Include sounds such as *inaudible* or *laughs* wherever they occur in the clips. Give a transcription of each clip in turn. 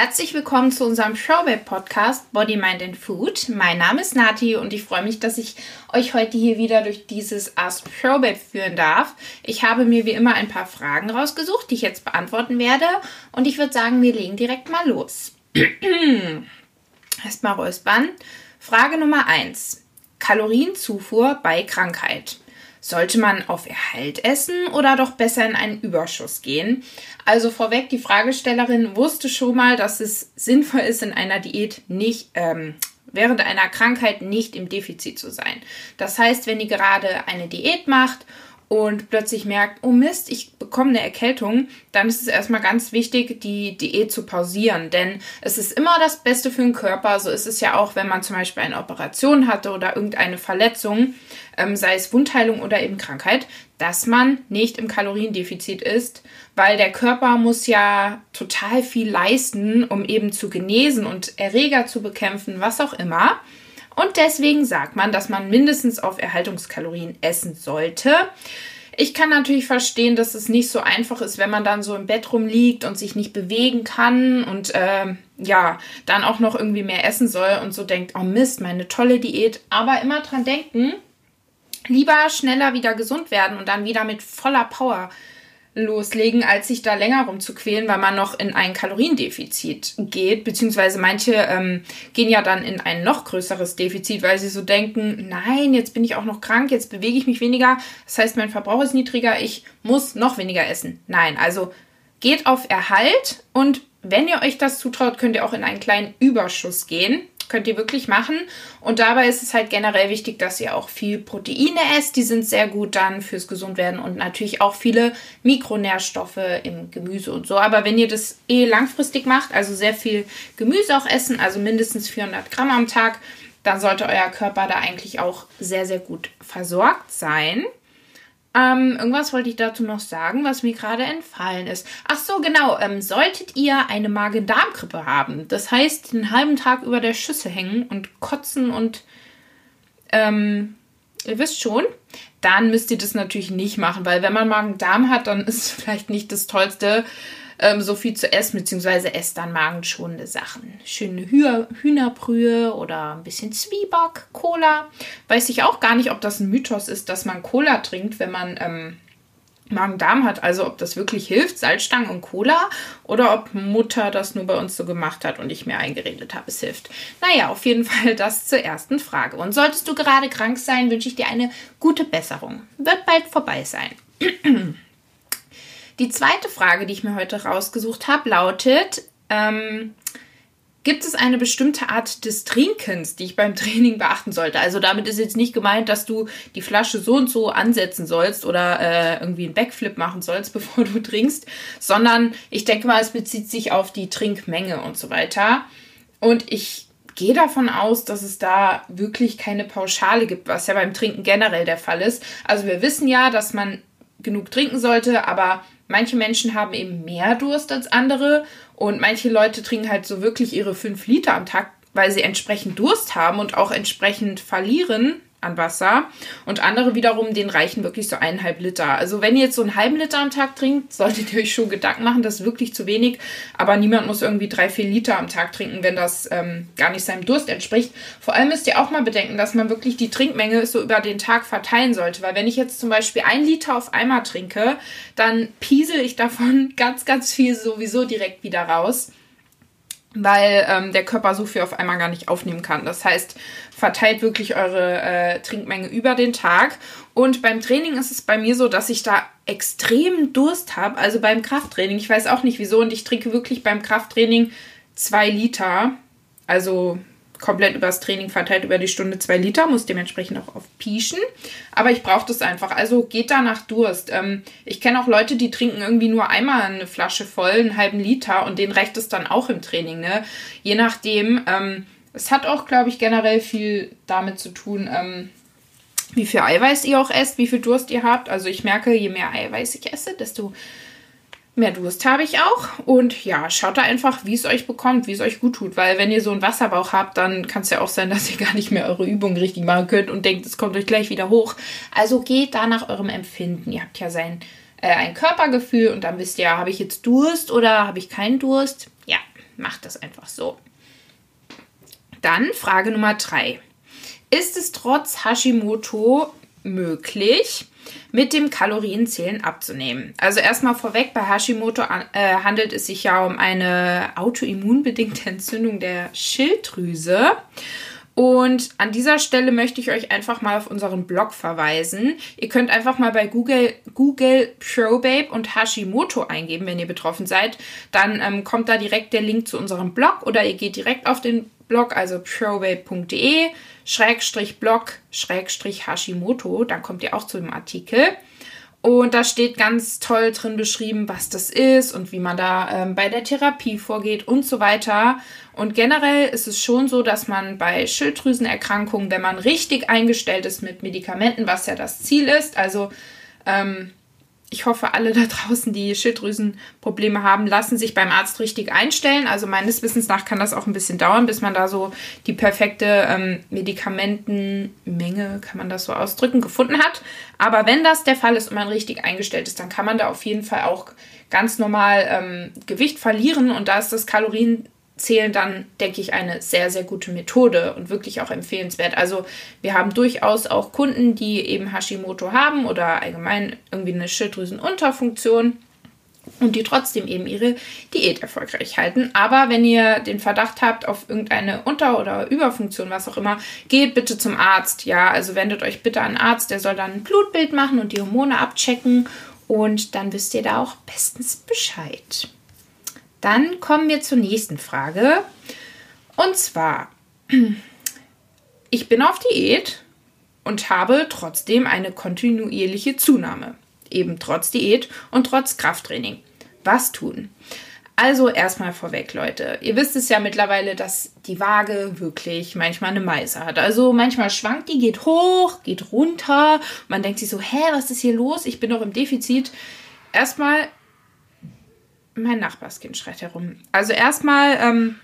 Herzlich willkommen zu unserem Showweb Podcast Body, Mind and Food. Mein Name ist Nati und ich freue mich, dass ich euch heute hier wieder durch dieses Ask Showweb führen darf. Ich habe mir wie immer ein paar Fragen rausgesucht, die ich jetzt beantworten werde und ich würde sagen, wir legen direkt mal los. *clears throat* Erstmal räuspern. Frage Nummer 1. Kalorienzufuhr bei Krankheit. Sollte man auf Erhalt essen oder doch besser in einen Überschuss gehen? Also vorweg, die Fragestellerin wusste schon mal, dass es sinnvoll ist, in einer Diät nicht, ähm, während einer Krankheit nicht im Defizit zu sein. Das heißt, wenn ihr gerade eine Diät macht und plötzlich merkt, oh Mist, ich bekomme eine Erkältung, dann ist es erstmal ganz wichtig, die Diät zu pausieren. Denn es ist immer das Beste für den Körper. So ist es ja auch, wenn man zum Beispiel eine Operation hatte oder irgendeine Verletzung, ähm, sei es Wundheilung oder eben Krankheit, dass man nicht im Kaloriendefizit ist, weil der Körper muss ja total viel leisten, um eben zu genesen und Erreger zu bekämpfen, was auch immer. Und deswegen sagt man, dass man mindestens auf Erhaltungskalorien essen sollte. Ich kann natürlich verstehen, dass es nicht so einfach ist, wenn man dann so im Bett rumliegt und sich nicht bewegen kann und äh, ja, dann auch noch irgendwie mehr essen soll und so denkt, oh Mist, meine tolle Diät. Aber immer dran denken, lieber schneller wieder gesund werden und dann wieder mit voller Power loslegen, als sich da länger rumzuquälen, weil man noch in ein Kaloriendefizit geht. Beziehungsweise manche ähm, gehen ja dann in ein noch größeres Defizit, weil sie so denken, nein, jetzt bin ich auch noch krank, jetzt bewege ich mich weniger. Das heißt, mein Verbrauch ist niedriger, ich muss noch weniger essen. Nein, also geht auf Erhalt und wenn ihr euch das zutraut, könnt ihr auch in einen kleinen Überschuss gehen. Könnt ihr wirklich machen. Und dabei ist es halt generell wichtig, dass ihr auch viel Proteine esst. Die sind sehr gut dann fürs Gesundwerden und natürlich auch viele Mikronährstoffe im Gemüse und so. Aber wenn ihr das eh langfristig macht, also sehr viel Gemüse auch essen, also mindestens 400 Gramm am Tag, dann sollte euer Körper da eigentlich auch sehr, sehr gut versorgt sein. Ähm, irgendwas wollte ich dazu noch sagen, was mir gerade entfallen ist. Ach so, genau. Ähm, solltet ihr eine Magen-Darm-Grippe haben, das heißt, den halben Tag über der Schüssel hängen und kotzen und ähm, ihr wisst schon, dann müsst ihr das natürlich nicht machen, weil wenn man Magen-Darm hat, dann ist es *laughs* vielleicht nicht das Tollste, ähm, so viel zu essen, beziehungsweise esst dann magenschonende Sachen. Schöne Hüh Hühnerbrühe oder ein bisschen Zwieback, Cola. Weiß ich auch gar nicht, ob das ein Mythos ist, dass man Cola trinkt, wenn man ähm, Magen-Darm hat. Also ob das wirklich hilft, Salzstangen und Cola, oder ob Mutter das nur bei uns so gemacht hat und ich mir eingeredet habe, es hilft. Naja, auf jeden *laughs* Fall das zur ersten Frage. Und solltest du gerade krank sein, wünsche ich dir eine gute Besserung. Wird bald vorbei sein. *clears throat* Die zweite Frage, die ich mir heute rausgesucht habe, lautet, ähm, gibt es eine bestimmte Art des Trinkens, die ich beim *laughs* Training beachten sollte? Also damit ist jetzt nicht gemeint, dass du die Flasche so und so ansetzen sollst oder äh, irgendwie einen Backflip machen sollst, *laughs* bevor du trinkst, sondern ich denke mal, es bezieht sich auf die Trinkmenge und so weiter. Und ich gehe davon aus, dass es da wirklich keine Pauschale gibt, was ja beim Trinken generell der Fall ist. Also wir wissen ja, dass man genug trinken sollte, aber manche Menschen haben eben mehr Durst als andere und manche Leute trinken halt so wirklich ihre fünf Liter am Tag, weil sie entsprechend Durst haben und auch entsprechend verlieren an Wasser und andere wiederum, den reichen wirklich so eineinhalb Liter. Also wenn ihr jetzt so einen halben Liter am Tag trinkt, *laughs* solltet ihr euch schon Gedanken machen, das ist wirklich zu wenig. Aber niemand muss irgendwie drei, vier Liter am Tag trinken, wenn das ähm, gar nicht seinem Durst entspricht. Vor allem müsst ihr auch mal bedenken, dass man wirklich die Trinkmenge so über den Tag verteilen sollte. Weil wenn ich jetzt zum Beispiel ein Liter auf einmal trinke, dann piesel ich davon *laughs* ganz, ganz viel sowieso direkt wieder raus weil ähm, der Körper so viel auf einmal gar nicht aufnehmen kann. Das heißt, verteilt wirklich eure äh, Trinkmenge über den Tag. Und beim Training ist es bei mir so, dass ich da extrem Durst habe. Also beim Krafttraining. Ich weiß auch nicht wieso. Und ich trinke wirklich beim Krafttraining zwei Liter. Also komplett übers Training verteilt über die Stunde zwei Liter, muss dementsprechend auch aufpieschen. Aber ich brauche das einfach. Also geht da nach Durst. Ähm, ich kenne auch Leute, die trinken irgendwie nur einmal eine Flasche voll, einen halben Liter und denen reicht es dann auch im Training. Ne? Je nachdem. Ähm, es hat auch, glaube ich, generell viel damit zu tun, ähm, wie viel Eiweiß ihr auch esst, wie viel Durst ihr habt. Also ich merke, je mehr Eiweiß ich esse, desto Mehr Durst habe ich auch. Und ja, schaut da einfach, wie es euch bekommt, wie es euch gut tut. Weil wenn ihr so einen Wasserbauch habt, dann kann es ja auch sein, *laughs* dass ihr gar nicht mehr eure Übungen richtig machen könnt und denkt, es kommt euch gleich wieder hoch. Also geht da nach eurem Empfinden. Ihr habt ja sein äh, ein Körpergefühl und dann wisst ihr, habe ich jetzt Durst oder habe ich keinen Durst? Ja, macht das einfach so. Dann Frage Nummer drei. Ist es trotz Hashimoto möglich, mit dem Kalorienzählen abzunehmen. Also erstmal vorweg, bei Hashimoto äh, handelt es sich ja um eine autoimmunbedingte Entzündung der Schilddrüse. Und an dieser Stelle möchte ich euch einfach mal auf unseren Blog verweisen. Ihr könnt einfach mal bei Google, Google ProBabe und Hashimoto eingeben, wenn ihr betroffen seid. Dann ähm, kommt da direkt der Link zu unserem Blog oder ihr geht direkt auf den Blog, also probabe.de, Schrägstrich Blog, Schrägstrich Hashimoto. Dann kommt ihr auch zu dem Artikel. Und da steht ganz toll drin beschrieben, was das ist und wie man da ähm, bei der Therapie vorgeht und so weiter. Und generell ist es schon so, dass man bei Schilddrüsenerkrankungen, wenn man richtig eingestellt ist mit Medikamenten, was ja das Ziel ist, also ähm, ich hoffe, alle da *laughs* draußen, die Schilddrüsenprobleme haben, lassen sich beim Arzt richtig einstellen. Also meines Wissens nach kann das auch ein bisschen dauern, bis man da so die perfekte ähm, Medikamentenmenge, kann man das so ausdrücken, gefunden hat. Aber wenn das der Fall ist und man richtig eingestellt ist, dann kann man da auf jeden Fall auch ganz normal ähm, Gewicht verlieren. Und da ist das Kalorien zählen dann, denke ich, eine sehr, sehr gute Methode und wirklich auch empfehlenswert. Also wir haben durchaus auch Kunden, die eben Hashimoto haben oder allgemein irgendwie eine Schilddrüsenunterfunktion und die trotzdem eben ihre Diät erfolgreich halten. Aber wenn ihr den Verdacht habt auf irgendeine Unter- oder Überfunktion, was auch immer, geht bitte zum Arzt. Ja, also wendet euch bitte an einen Arzt, der soll dann ein Blutbild machen und die Hormone abchecken und dann wisst ihr da auch bestens Bescheid. Dann kommen wir zur nächsten Frage. Und zwar, *clears throat* ich bin auf Diät und habe trotzdem eine kontinuierliche Zunahme. Eben trotz Diät und trotz Krafttraining. Was tun? Also erstmal vorweg, Leute. Ihr wisst es ja mittlerweile, dass die Waage wirklich manchmal eine Meise hat. Also manchmal schwankt die, geht hoch, geht runter. Man denkt sich so, hä, was ist hier los? Ich bin doch im Defizit. Erstmal mein Nachbarskind schreit herum. Also erstmal ähm,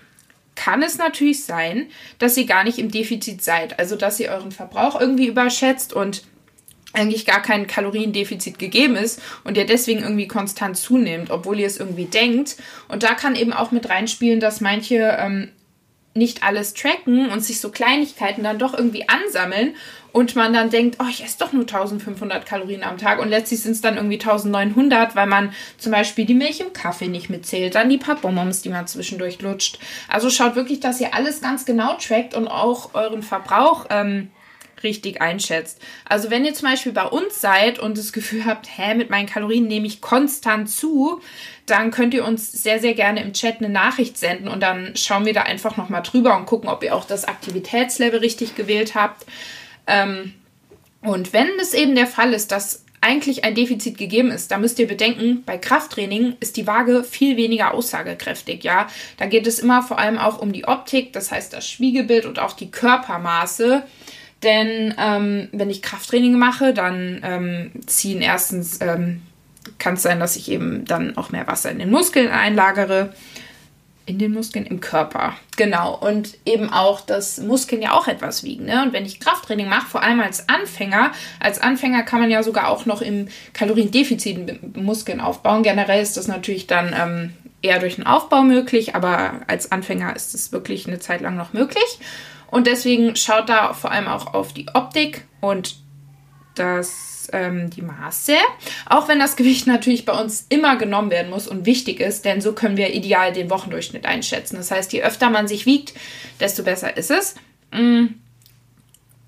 kann es natürlich sein, dass ihr gar nicht im Defizit seid. Also dass ihr euren Verbrauch irgendwie überschätzt und eigentlich gar kein Kaloriendefizit gegeben ist und ihr deswegen irgendwie konstant zunehmt, obwohl ihr es irgendwie denkt. Und da kann eben auch mit reinspielen, dass manche ähm, nicht alles tracken und sich so Kleinigkeiten dann doch irgendwie ansammeln und man dann denkt, oh, ich esse doch nur 1500 Kalorien am Tag und letztlich sind es dann irgendwie 1900, weil man zum Beispiel die Milch im Kaffee nicht mitzählt, dann die paar Bonbons, die man zwischendurch lutscht. Also schaut wirklich, dass ihr alles ganz genau trackt und auch euren Verbrauch ähm, richtig einschätzt. Also wenn ihr zum Beispiel bei uns seid und das Gefühl habt, hä, mit meinen Kalorien nehme ich konstant zu, dann könnt ihr uns sehr, sehr gerne im Chat eine Nachricht senden und dann schauen wir da einfach nochmal drüber und gucken, ob ihr auch das Aktivitätslevel richtig gewählt habt. Ähm, und wenn es eben der Fall ist, dass eigentlich ein Defizit gegeben ist, da müsst ihr bedenken, bei Krafttraining ist die Waage viel weniger aussagekräftig, ja. Da geht es immer vor allem auch um die Optik, das heißt das Spiegelbild und auch die Körpermaße. Denn ähm, wenn ich Krafttraining mache, dann ähm, ziehen erstens, ähm, kann es sein, dass ich eben dann auch mehr Wasser in den Muskeln einlagere in den Muskeln, im Körper. Genau. Und eben auch, dass Muskeln ja auch etwas wiegen. Ne? Und wenn ich Krafttraining mache, vor allem als Anfänger, als Anfänger kann man ja sogar auch noch im Kaloriendefizit Muskeln aufbauen. Generell ist das natürlich dann ähm, eher durch den Aufbau möglich, aber als Anfänger ist es wirklich eine Zeit lang noch möglich. Und deswegen schaut da vor allem auch auf die Optik und das ähm, die Maße. Auch wenn das Gewicht natürlich bei uns immer genommen werden muss und wichtig ist, denn so können wir ideal den Wochendurchschnitt einschätzen. Das heißt, je öfter man sich wiegt, desto besser ist es. Mm.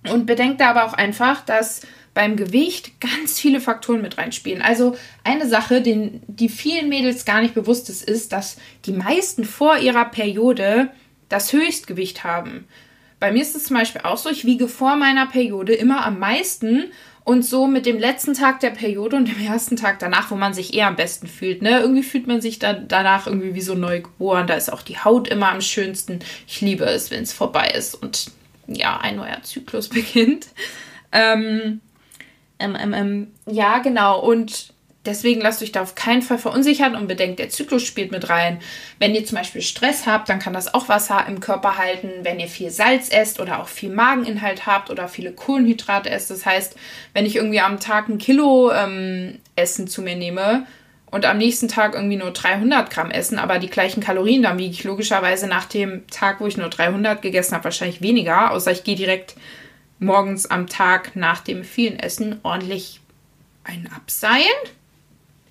Und bedenkt da aber auch einfach, dass beim Gewicht ganz viele Faktoren mit reinspielen. Also eine Sache, den, die vielen Mädels gar nicht bewusst ist, ist, dass die meisten vor ihrer Periode das Höchstgewicht haben. Bei mir ist es zum Beispiel auch so, ich wiege vor meiner Periode immer am meisten und so mit dem letzten Tag der Periode und dem *laughs* ersten Tag danach, wo man sich eher am besten fühlt. Ne? Irgendwie fühlt man sich dann danach irgendwie wie so neu geboren. Da ist auch die Haut immer am schönsten. Ich liebe es, wenn es vorbei ist und ja, ein neuer Zyklus *laughs* beginnt. Ähm, ähm, ähm, ähm ja, genau. Und Deswegen lasst euch da auf keinen Fall verunsichern und bedenkt, der Zyklus spielt mit rein. Wenn ihr zum Beispiel Stress habt, dann kann das auch Wasser im Körper halten. Wenn ihr viel Salz esst oder auch viel Mageninhalt habt oder viele Kohlenhydrate esst, das heißt, wenn ich irgendwie am Tag ein Kilo ähm, Essen zu mir nehme und am nächsten Tag irgendwie nur 300 Gramm essen, aber die gleichen Kalorien, dann wiege ich logischerweise nach dem Tag, wo ich nur 300 gegessen habe, wahrscheinlich weniger, außer ich gehe direkt morgens am Tag nach dem vielen Essen ordentlich ein Abseilen.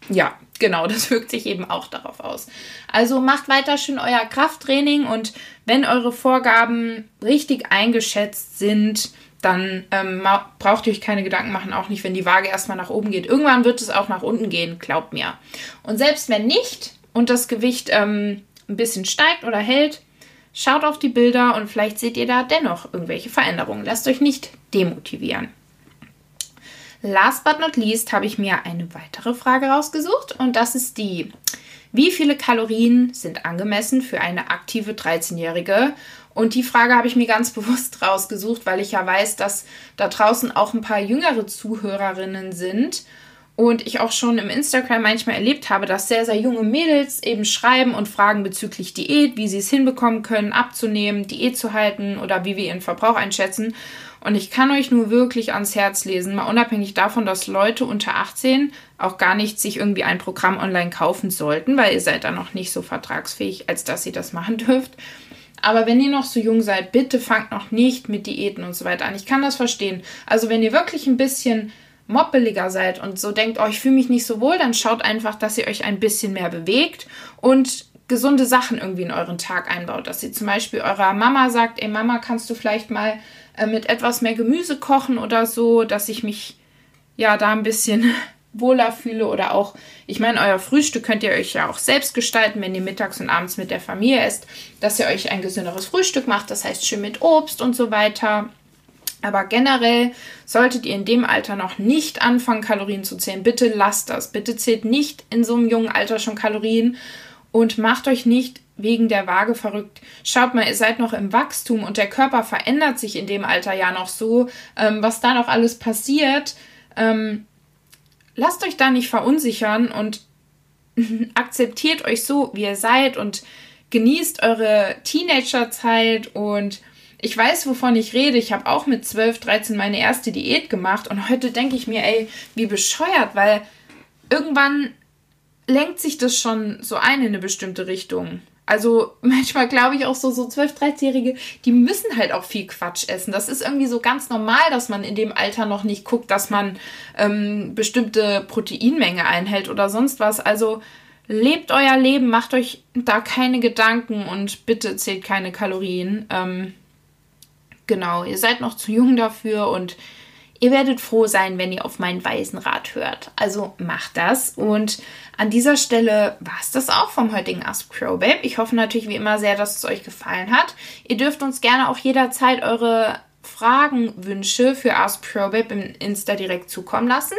Ja, genau, das *laughs* wirkt sich eben auch darauf aus. Also macht weiter schön euer Krafttraining und wenn eure Vorgaben richtig eingeschätzt sind, dann ähm, braucht ihr euch keine Gedanken machen, auch nicht, wenn die Waage erstmal nach oben geht. Irgendwann wird es auch nach unten gehen, glaubt mir. Und selbst wenn nicht und das Gewicht ähm, ein bisschen steigt oder hält, schaut auf die Bilder und vielleicht seht ihr da dennoch irgendwelche Veränderungen. Lasst euch nicht demotivieren. Last but not least habe ich mir eine weitere Frage rausgesucht und das ist die, wie viele Kalorien sind angemessen für eine aktive 13-Jährige? Und die Frage habe ich mir ganz *laughs* bewusst rausgesucht, weil ich ja weiß, dass da draußen auch ein paar jüngere Zuhörerinnen sind. Und ich auch schon im Instagram manchmal erlebt habe, dass sehr, sehr junge Mädels eben schreiben und fragen bezüglich Diät, wie sie es hinbekommen können, abzunehmen, Diät zu halten oder wie wir ihren Verbrauch einschätzen. Und ich kann euch nur wirklich ans Herz lesen, mal unabhängig davon, dass Leute unter 18 auch gar nicht sich irgendwie ein Programm online kaufen sollten, weil ihr seid da noch nicht so vertragsfähig, als dass ihr das machen *laughs* dürft. Aber wenn ihr noch so jung seid, bitte fangt noch nicht mit Diäten und so weiter an. Ich kann das verstehen. Also wenn ihr wirklich ein bisschen moppeliger seid und so denkt, oh, ich fühle mich nicht so wohl, dann schaut einfach, dass ihr euch ein bisschen mehr bewegt und gesunde Sachen irgendwie in euren Tag einbaut. Dass ihr zum Beispiel eurer Mama sagt, ey Mama, kannst du vielleicht mal äh, mit etwas mehr Gemüse kochen oder so, dass ich mich ja da ein bisschen *laughs* wohler fühle oder auch, ich meine, euer Frühstück könnt ihr euch ja auch selbst gestalten, wenn ihr mittags und abends mit der Familie esst, dass ihr euch ein gesünderes Frühstück macht, das heißt schön mit Obst und so weiter. Aber generell solltet ihr in dem Alter noch nicht anfangen, Kalorien zu zählen. Bitte lasst das. Bitte zählt nicht in so einem jungen Alter schon Kalorien und macht euch nicht wegen der Waage verrückt. Schaut mal, ihr seid noch im Wachstum und der Körper verändert sich in dem Alter ja noch so. Ähm, was da noch alles passiert, ähm, lasst euch da nicht verunsichern und *laughs* akzeptiert euch so, wie ihr seid und genießt eure Teenagerzeit und ich weiß, wovon ich rede. Ich habe auch mit 12, 13 meine erste Diät gemacht und heute denke ich mir, ey, wie bescheuert, weil irgendwann lenkt sich das schon so ein in eine bestimmte Richtung. Also *laughs* manchmal glaube ich auch so, so 12-, 13-Jährige, die müssen halt auch viel Quatsch essen. Das ist irgendwie so ganz normal, dass man in dem Alter noch nicht guckt, dass man ähm, bestimmte Proteinmenge einhält oder sonst was. Also lebt euer Leben, macht euch da keine Gedanken und bitte zählt keine Kalorien. Ähm, genau, ihr seid noch zu jung dafür und Ihr werdet froh sein, wenn ihr auf meinen weisen Rat hört. Also macht das. Und an dieser Stelle war es das auch vom heutigen Ask Pro Babe. Ich hoffe natürlich wie immer sehr, dass es euch gefallen hat. Ihr dürft uns gerne auch jederzeit eure Fragen, Wünsche für Ask Pro Babe im Insta direkt zukommen lassen.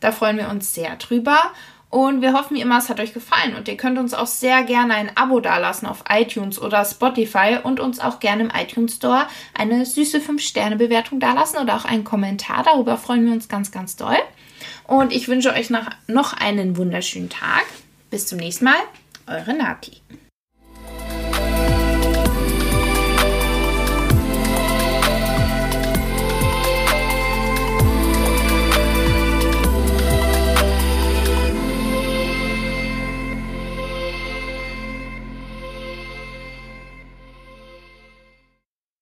Da freuen wir uns sehr drüber. Und wir hoffen wie immer, es hat euch gefallen. Und ihr könnt uns auch sehr gerne ein Abo dalassen auf iTunes oder Spotify und uns auch gerne im iTunes Store eine süße 5-Sterne-Bewertung dalassen oder auch einen Kommentar. Darüber freuen wir uns ganz, ganz doll. Und ich wünsche euch noch einen wunderschönen Tag. Bis zum nächsten Mal. Eure Nati.